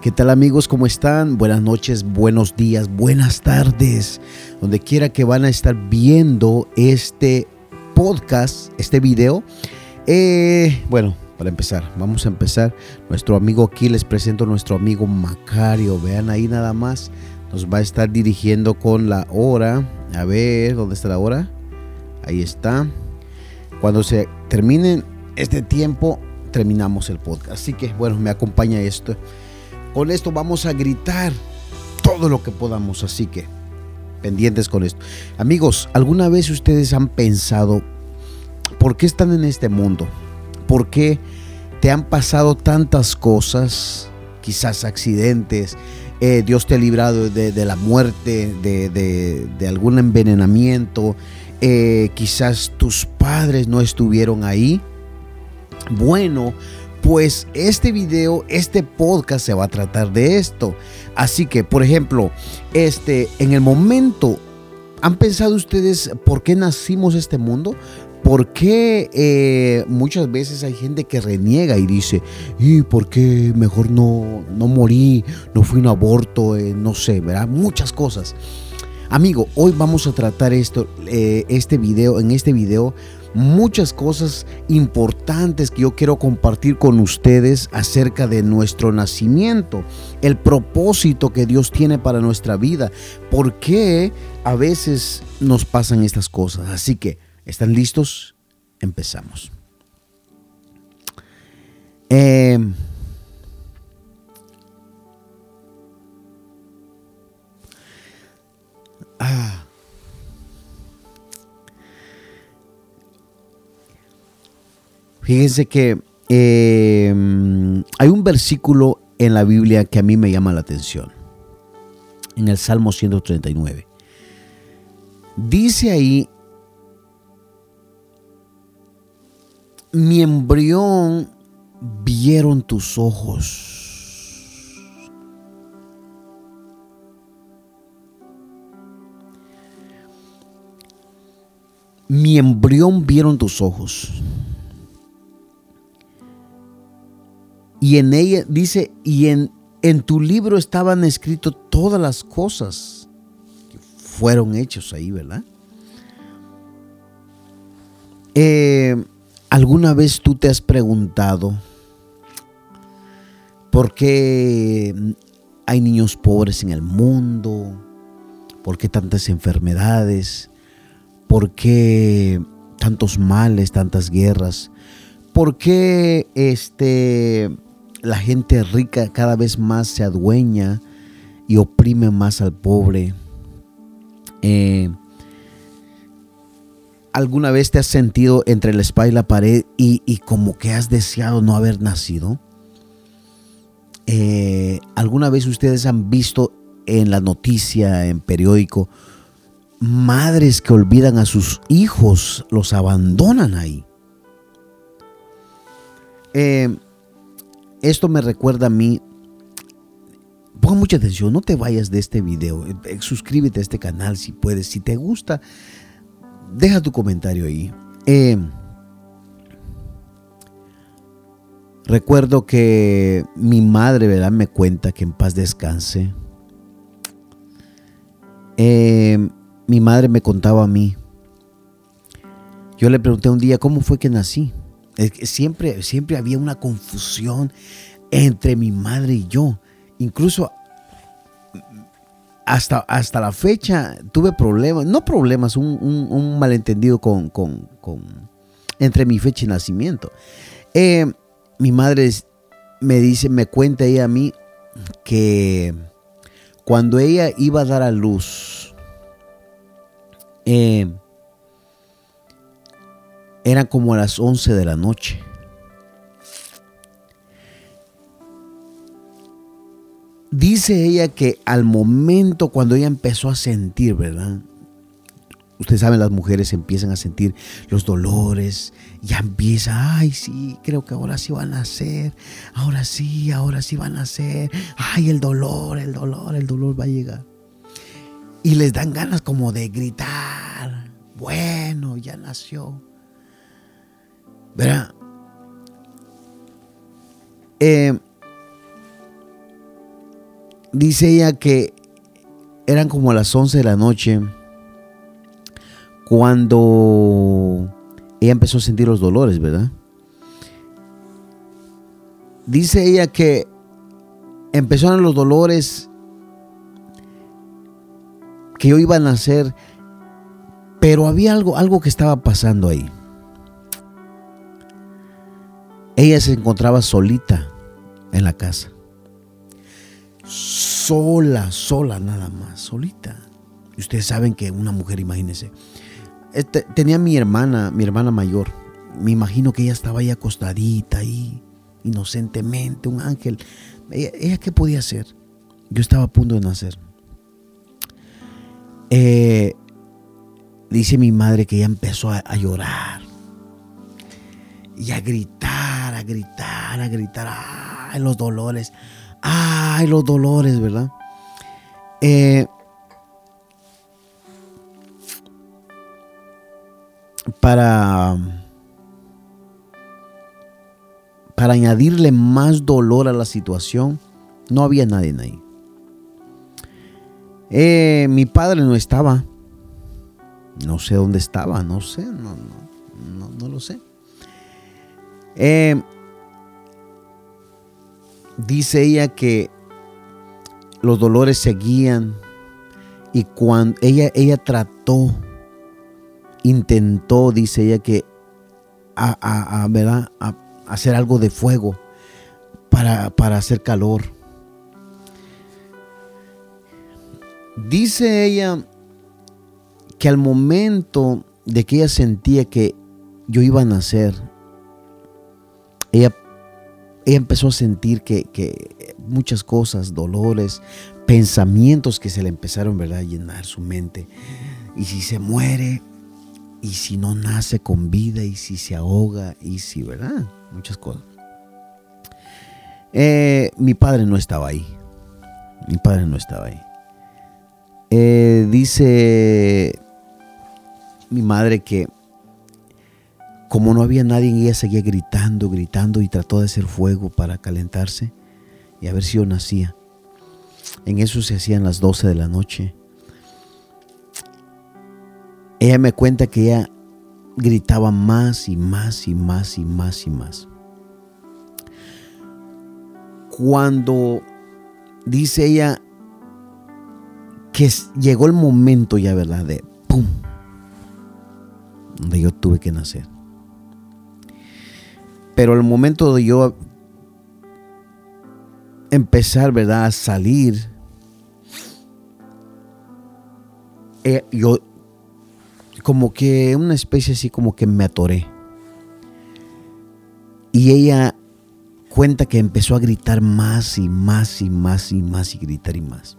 ¿Qué tal amigos? ¿Cómo están? Buenas noches, buenos días, buenas tardes. Donde quiera que van a estar viendo este podcast, este video. Eh, bueno, para empezar, vamos a empezar. Nuestro amigo aquí les presento a nuestro amigo Macario. Vean ahí nada más. Nos va a estar dirigiendo con la hora. A ver, ¿dónde está la hora? Ahí está. Cuando se termine este tiempo, terminamos el podcast. Así que bueno, me acompaña esto. Con esto vamos a gritar todo lo que podamos, así que pendientes con esto. Amigos, ¿alguna vez ustedes han pensado por qué están en este mundo? ¿Por qué te han pasado tantas cosas? Quizás accidentes, eh, Dios te ha librado de, la muerte, de, algún envenenamiento, eh, quizás tus padres no estuvieron ahí. Bueno, pues este video, este podcast se va a tratar de esto. Así que, por ejemplo, este, en el momento, ¿han pensado ustedes por qué nacimos este mundo? ¿Por qué eh, muchas veces hay gente que reniega y dice, ¿y por qué mejor no, no morí, no fui un aborto, eh, no sé, ¿verdad? Muchas cosas. Amigo, hoy vamos a tratar esto, eh, este video, en este video muchas cosas importantes que yo quiero compartir con ustedes acerca de nuestro nacimiento, el propósito que Dios tiene para nuestra vida, por qué a veces nos pasan estas cosas. Así que, ¿están listos? Empezamos. Eh, ah. Fíjense que eh, hay un versículo en la Biblia que a mí me llama la atención. En el Salmo 139. Dice ahí, mi embrión vieron tus ojos. Mi embrión vieron tus ojos. Y en ella dice, y en, en tu libro estaban escritas todas las cosas que fueron hechos ahí, ¿verdad? Eh, ¿Alguna vez tú te has preguntado por qué hay niños pobres en el mundo? ¿Por qué tantas enfermedades? ¿Por qué tantos males, tantas guerras? ¿Por qué este la gente rica cada vez más se adueña y oprime más al pobre. Eh, ¿Alguna vez te has sentido entre la espalda y la pared y, como que has deseado no haber nacido? Eh, ¿Alguna vez ustedes han visto en la noticia, en periódico, madres que olvidan a sus hijos, los abandonan ahí? Eh, esto me recuerda a mí. Ponga mucha atención, no te vayas de este video. Eh, suscríbete a este canal si puedes. Si te gusta, deja tu comentario ahí. Eh, recuerdo que mi madre, ¿verdad? Me cuenta que en paz descanse. Eh, mi madre me contaba a mí. Yo le pregunté un día, ¿cómo fue que nací? Siempre, siempre había una confusión entre mi madre y yo. Incluso hasta, hasta la fecha tuve problemas, no problemas, un, malentendido con, entre mi fecha y nacimiento. Eh, mi madre me dice, me cuenta ella a mí que cuando ella iba a dar a luz, eh, eran como a las 11 de la noche. Dice ella que al momento cuando ella empezó a sentir, ¿verdad? Ustedes saben, las mujeres empiezan a sentir los dolores, ya empieza, ay, sí, creo que ahora sí van a nacer, ahora sí, ahora sí van a nacer, ay, el dolor, el dolor, el dolor va a llegar. Y les dan ganas como de gritar, bueno, ya nació. Verá, eh, dice ella que eran como las 11 de la noche cuando ella empezó a sentir los dolores, ¿verdad? Dice ella que empezaron los dolores que yo iba a nacer, pero había algo, algo que estaba pasando ahí. Ella se encontraba solita en la casa. Sola, sola nada más, solita. Ustedes saben que una mujer, imagínense. Este, tenía mi hermana, mi hermana mayor. Me imagino que ella estaba ahí acostadita ahí, inocentemente, un ángel. ella qué podía hacer? Yo estaba a punto de nacer. Eh, dice mi madre que ella empezó a, llorar y a gritar, a gritar, a gritar, ay, los dolores, ay, los dolores, ¿verdad? Eh, para, para añadirle más dolor a la situación, no había nadie ahí. Eh, mi padre no estaba. No sé dónde estaba, no sé, no, no, no, lo sé. Eh, dice ella que los dolores seguían y cuando ella, ella trató, intentó, dice ella que a, ¿verdad? a hacer algo de fuego para, para hacer calor Dice ella que al momento de que ella sentía que yo iba a nacer, ella, empezó a sentir que, muchas cosas, dolores, pensamientos que se le empezaron ¿verdad? a llenar su mente. Y si se muere, y si no nace con vida, y si se ahoga, y si, ¿verdad? Muchas cosas. Eh, mi padre no estaba ahí. Mi padre no estaba ahí. Eh, dice mi madre que como no había nadie, ella seguía gritando, gritando y trató de hacer fuego para calentarse y a ver si yo nacía. En eso se hacían las 12 de la noche. Ella me cuenta que ella gritaba más y más y más y más y más. Cuando dice ella, que llegó el momento ya, ¿verdad? De ¡pum! Donde yo tuve que nacer. Pero el momento de yo empezar, ¿verdad? A salir, eh, yo como que una especie así como que me atoré. Y ella cuenta que empezó a gritar más y más y más y más y gritar y más.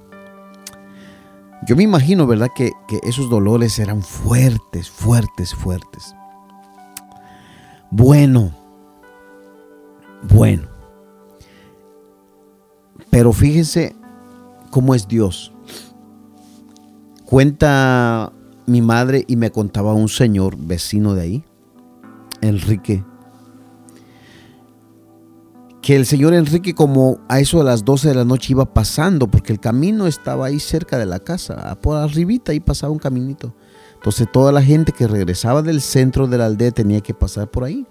Yo me imagino, ¿verdad? Que, esos dolores eran fuertes, fuertes, fuertes. Bueno, bueno. Pero fíjense cómo es Dios. Cuenta mi madre y me contaba un señor vecino de ahí, Enrique, que el señor Enrique como a eso de las 12 de la noche iba pasando, porque el camino estaba ahí cerca de la casa, por arribita ahí pasaba un caminito. Entonces toda la gente que regresaba del centro de la aldea tenía que pasar por ahí.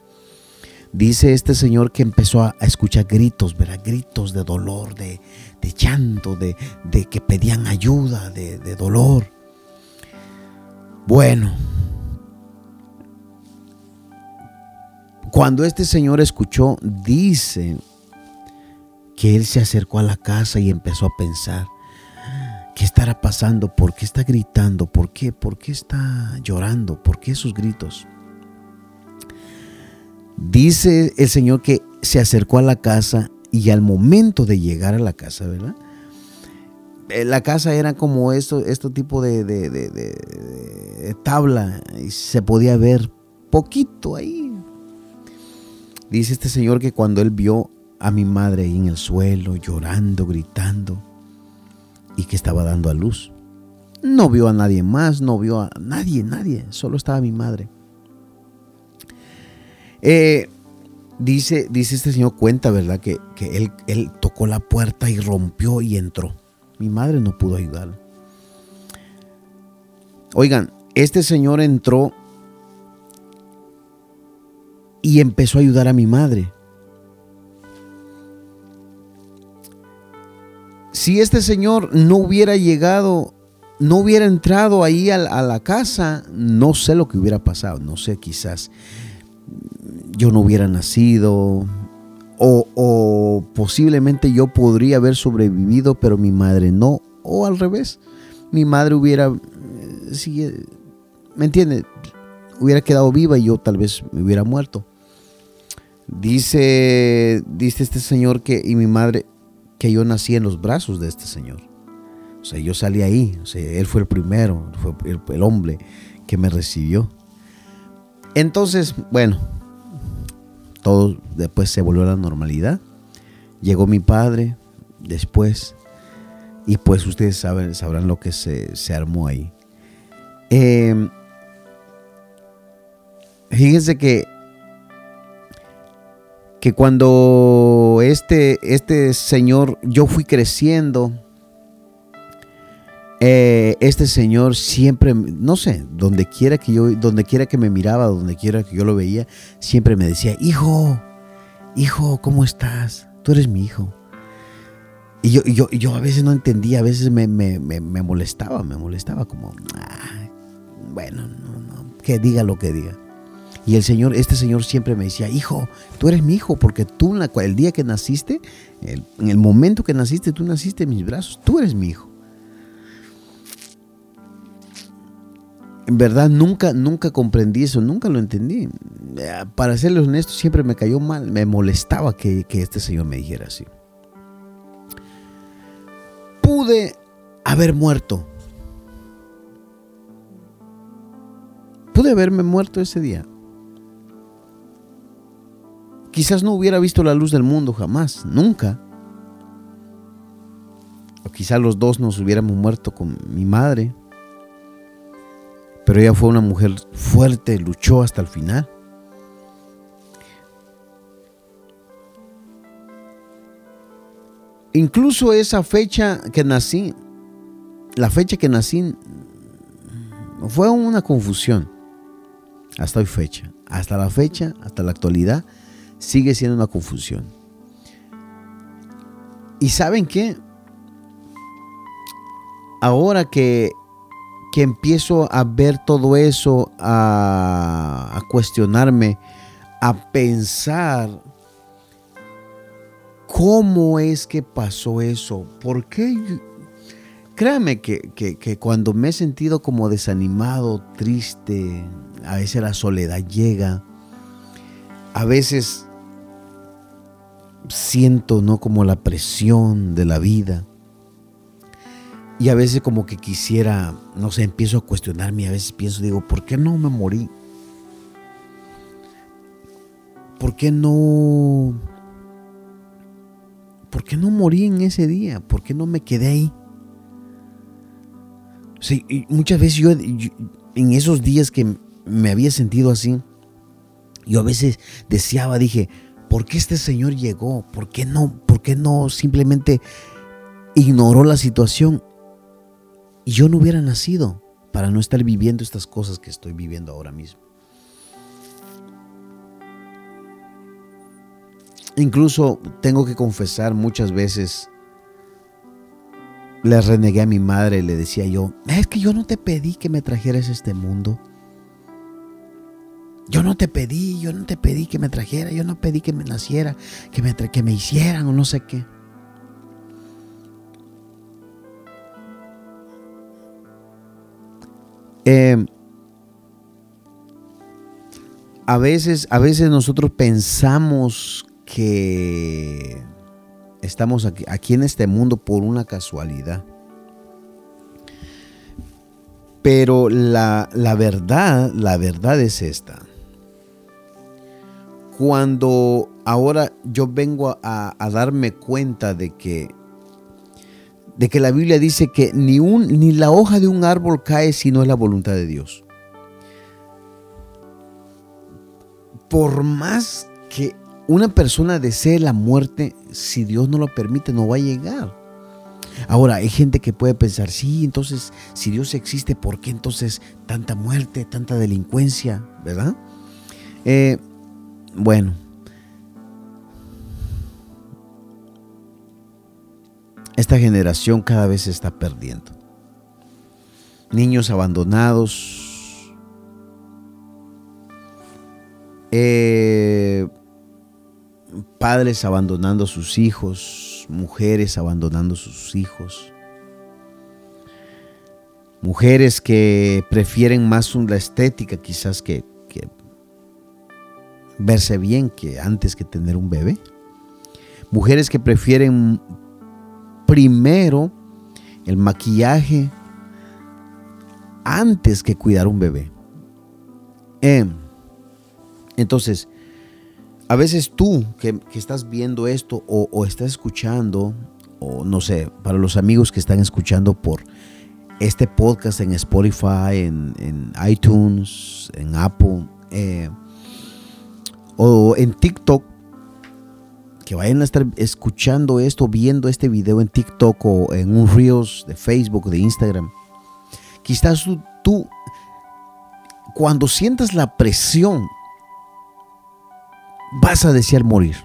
Dice este señor que empezó a, escuchar gritos, ¿verdad? Gritos de dolor, de, llanto, de, de, que pedían ayuda, de, de dolor. Bueno, Cuando este señor escuchó, dice que él se acercó a la casa y empezó a pensar, ¿qué estará pasando? ¿Por qué está gritando? ¿Por qué? ¿Por qué está llorando? ¿Por qué esos gritos? Dice el Señor que se acercó a la casa y al momento de llegar a la casa, ¿verdad? Eh, la casa era como esto, este tipo de, de tabla y se podía ver poquito ahí, Dice este señor que cuando él vio a mi madre ahí en el suelo, llorando, gritando, y que estaba dando a luz, no vio a nadie más, no vio a nadie, nadie, solo estaba mi madre. Eh, dice, dice este señor, cuenta, ¿verdad? Que, él, él tocó la puerta y rompió y entró. Mi madre no pudo ayudarlo. Oigan, este señor entró y empezó a ayudar a mi madre. Si este señor no hubiera llegado, no hubiera entrado ahí a, la casa, no sé lo que hubiera pasado, no sé, quizás yo no hubiera nacido o, o posiblemente yo podría haber sobrevivido, pero mi madre no, o al revés, mi madre hubiera, eh, ¿me entiende? Hubiera quedado viva y yo tal vez me hubiera muerto. Dice, dice este señor que, y mi madre, que yo nací en los brazos de este señor. O sea, yo salí ahí. O sea, él fue el primero, fue el, hombre que me recibió. Entonces, bueno, todo después se volvió a la normalidad. Llegó mi padre después. Y pues ustedes saben, sabrán lo que se, armó ahí. Eh, fíjense que que cuando este, este señor, yo fui creciendo, eh, este señor siempre, no sé, donde quiera que yo, donde quiera que me miraba, donde quiera que yo lo veía, siempre me decía, hijo, hijo, ¿cómo estás? Tú eres mi hijo. Y yo, yo, yo a veces no entendía, a veces me, molestaba, me molestaba como, ah, bueno, no, no, que diga lo que diga. Y el Señor, este Señor siempre me decía, hijo, tú eres mi hijo, porque tú el día que naciste, en el momento que naciste, tú naciste en mis brazos, tú eres mi hijo. En verdad nunca, nunca comprendí eso, nunca lo entendí. Para serles honesto, siempre me cayó mal, me molestaba que, que este Señor me dijera así. Pude haber muerto. Pude haberme muerto ese día quizás no hubiera visto la luz del mundo jamás, nunca. O quizás los dos nos hubiéramos muerto con mi madre. Pero ella fue una mujer fuerte, luchó hasta el final. Incluso esa fecha que nací, la fecha que nací, fue una confusión. Hasta hoy fecha. Hasta la fecha, hasta la actualidad, sigue siendo una confusión. ¿Y saben qué? Ahora que, que empiezo a ver todo eso, a, cuestionarme, a pensar cómo es que pasó eso, por qué Créame que, que, que, cuando me he sentido como desanimado, triste, a veces la soledad llega, a veces siento, ¿no? Como la presión de la vida. Y a veces como que quisiera, no sé, empiezo a cuestionarme, a veces pienso, digo, ¿por qué no me morí? ¿Por qué no... ¿Por qué no morí en ese día? ¿Por qué no me quedé ahí? Sí, muchas veces yo, en esos días que me había sentido así, yo a veces deseaba, dije, ¿por qué este señor llegó? ¿Por qué no, por qué no simplemente ignoró la situación yo no hubiera nacido para no estar viviendo estas cosas que estoy viviendo ahora mismo? Incluso tengo que confesar muchas veces, le renegué a mi madre, le decía yo, es que yo no te pedí que me trajeras a este mundo. Yo no te pedí, yo no te pedí que me trajera, yo no pedí que me naciera, que me, que me hicieran o no sé qué. Em, a veces, a veces nosotros pensamos que estamos aquí, aquí en este mundo por una casualidad. Pero la, la verdad, la verdad es esta cuando ahora yo vengo a, darme cuenta de que de que la Biblia dice que ni, un, ni la hoja de un árbol cae si no es la voluntad de Dios. Por más que una persona desee la muerte, si Dios no lo permite, no va a llegar. Ahora, hay gente que puede pensar, sí, entonces, si Dios existe, ¿por qué entonces tanta muerte, tanta delincuencia? ¿Verdad? Eh, bueno. Esta generación cada vez se está perdiendo. Niños abandonados. Eh, padres abandonando a sus hijos, mujeres abandonando a sus hijos, mujeres que prefieren más la estética quizás que, que verse bien que antes que tener un bebé, mujeres que prefieren primero el maquillaje antes que cuidar un bebé. Em, entonces, a veces tú que, estás viendo esto o, estás escuchando, o no sé, para los amigos que están escuchando por este podcast en Spotify, en, iTunes, en Apple, eh, o en TikTok, que vayan a estar escuchando esto, viendo este video en TikTok o en un Reels de Facebook, de Instagram. Quizás tú cuando sientas la presión vas a desear morir.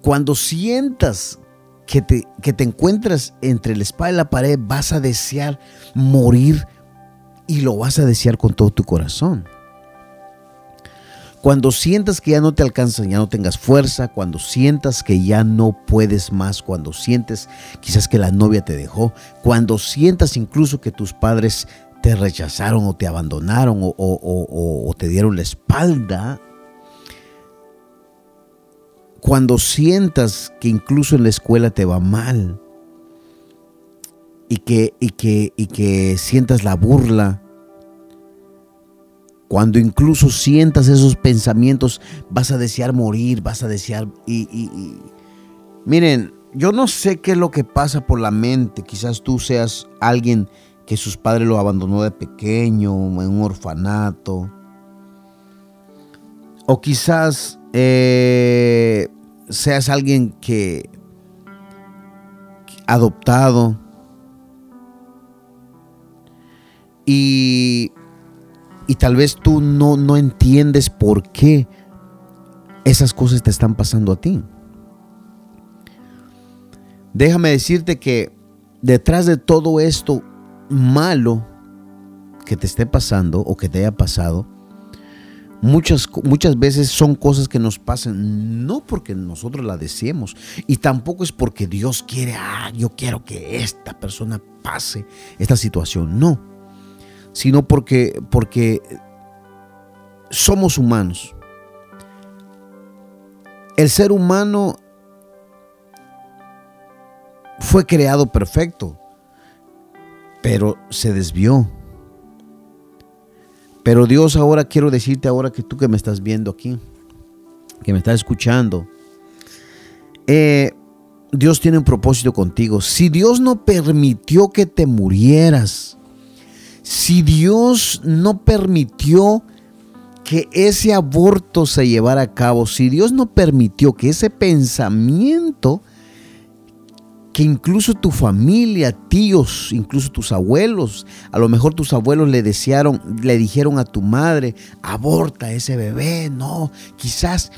Cuando sientas que te, que te encuentras entre la espada y la pared, vas a desear morir y lo vas a desear con todo tu corazón. Cuando sientas que ya no te alcanzan, ya no tengas fuerza, cuando sientas que ya no puedes más, cuando sientes quizás que la novia te dejó, cuando sientas incluso que tus padres te rechazaron o te abandonaron o, te dieron la espalda, cuando sientas que incluso en la escuela te va mal y que, y que, y que sientas la burla, cuando incluso sientas esos pensamientos, vas a desear morir, vas a desear... y, miren, yo no sé qué es lo que pasa por la mente, quizás tú seas alguien que sus padres lo abandonó de pequeño, en un orfanato. O quizás eh, seas alguien que, adoptado y, y tal vez tú no, no entiendes por qué esas cosas te están pasando a ti. Déjame decirte que detrás de todo esto malo que te esté pasando o que te haya pasado, muchas, muchas veces son cosas que nos pasan no porque nosotros la deseemos y tampoco es porque Dios quiere, ah, yo quiero que esta persona pase esta situación, no, sino porque, porque somos humanos. El ser humano fue creado perfecto pero se desvió. Pero Dios ahora quiero decirte ahora que tú que me estás viendo aquí, que me estás escuchando, eh, Dios tiene un propósito contigo. Si Dios no permitió que te murieras, si Dios no permitió que ese aborto se llevara a cabo, si Dios no permitió que ese pensamiento que incluso tu familia, tíos, incluso tus abuelos, a lo mejor tus abuelos le desearon, le dijeron a tu madre, aborta ese bebé, no, quizás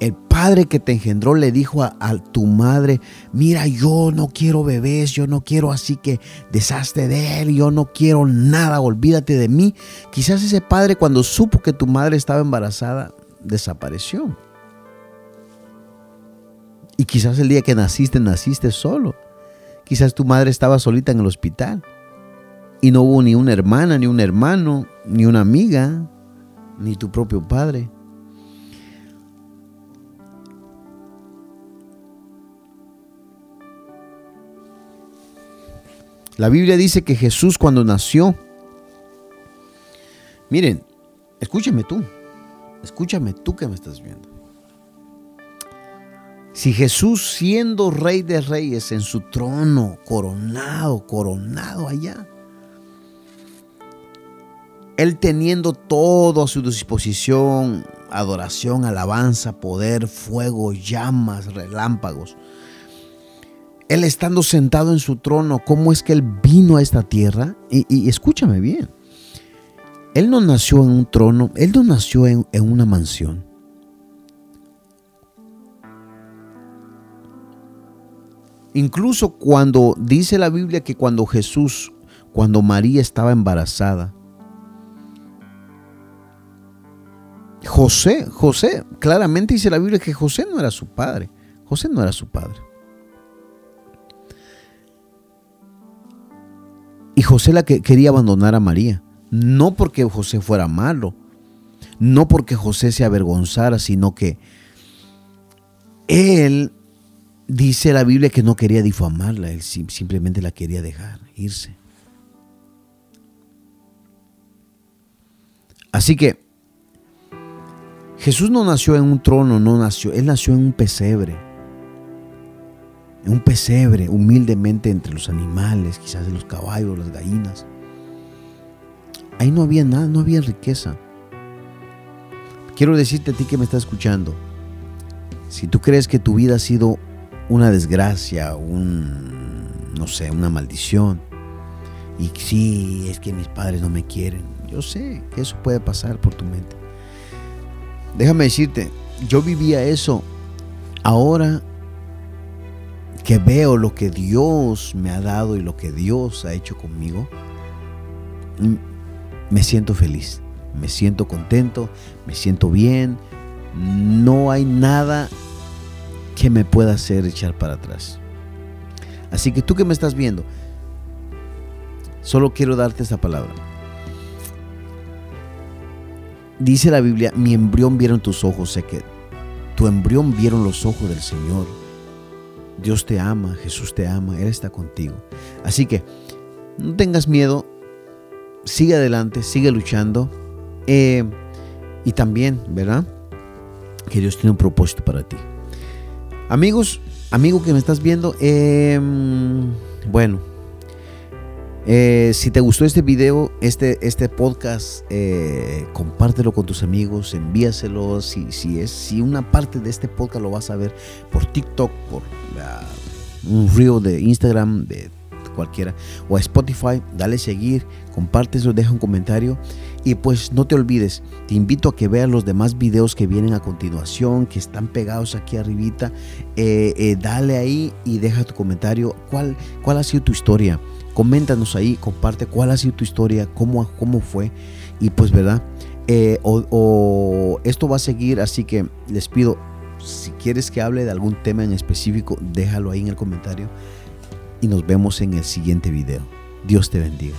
el padre que te engendró le dijo a, tu madre, mira, yo no quiero bebés, yo no quiero así que deshazte de él, yo no quiero nada, olvídate de mí. Quizás ese padre cuando supo que tu madre estaba embarazada, desapareció. Y quizás el día que naciste, naciste solo. Quizás tu madre estaba solita en el hospital. Y no hubo ni una hermana, ni un hermano, ni una amiga, ni tu propio padre. La Biblia dice que Jesús cuando nació, miren, escúchame tú, escúchame tú que me estás viendo. Si Jesús siendo rey de reyes en su trono, coronado, coronado allá, Él teniendo todo a su disposición, adoración, alabanza, poder, fuego, llamas, relámpagos. Él estando sentado en su trono, cómo es que Él vino a esta tierra. Y, escúchame bien, Él no nació en un trono, Él no nació en, una mansión. Incluso cuando dice la Biblia que cuando Jesús, cuando María estaba embarazada, José, José, claramente dice la Biblia que José no era su padre. José no era su padre. Y José la que quería abandonar a María. No porque José fuera malo, no porque José se avergonzara, sino que él dice la Biblia que no quería difamarla, él simplemente la quería dejar irse. Así que Jesús no nació en un trono, no nació, Él nació en un pesebre. En un pesebre, humildemente entre los animales, quizás los caballos, las gallinas. Ahí no había nada, no había riqueza. Quiero decirte a ti que me estás escuchando, si tú crees que tu vida ha sido una desgracia, un, no sé, una maldición, y sí, es que mis padres no me quieren, yo sé que eso puede pasar por tu mente. Déjame decirte, yo vivía eso. Ahora que veo lo que Dios me ha dado y lo que Dios ha hecho conmigo, mm, me siento feliz, me siento contento, me siento bien. No hay nada que me pueda hacer echar para atrás. Así que tú que me estás viendo, solo quiero darte esta palabra. Dice la Biblia, mi embrión vieron tus ojos, sé que tu embrión vieron los ojos del Señor. Dios te ama, Jesús te ama, Él está contigo. Así que no tengas miedo, sigue adelante, sigue luchando. Eh, y también, ¿verdad? Que Dios tiene un propósito para ti. Amigos, amigo que me estás viendo, eh, bueno, eh, si te gustó este video, este, este podcast, eh, compártelo con tus amigos, envíaselo. Si, si, es, si una parte de este podcast lo vas a ver por TikTok, por un río de Instagram, de cualquiera, o a Spotify, dale seguir, compártelo, deja un comentario. Y pues no te olvides, te invito a que veas los demás videos que vienen a continuación, que están pegados aquí arribita. Eh, dale ahí y deja tu comentario. ¿Cuál, ¿Cuál ha sido tu historia? Coméntanos ahí, comparte cuál ha sido tu historia, cómo, cómo fue. Y pues, ¿verdad? Eh, o, esto va a seguir, así que les pido, si quieres que hable de algún tema en específico, déjalo ahí en el comentario. Y nos vemos en el siguiente video. Dios te bendiga.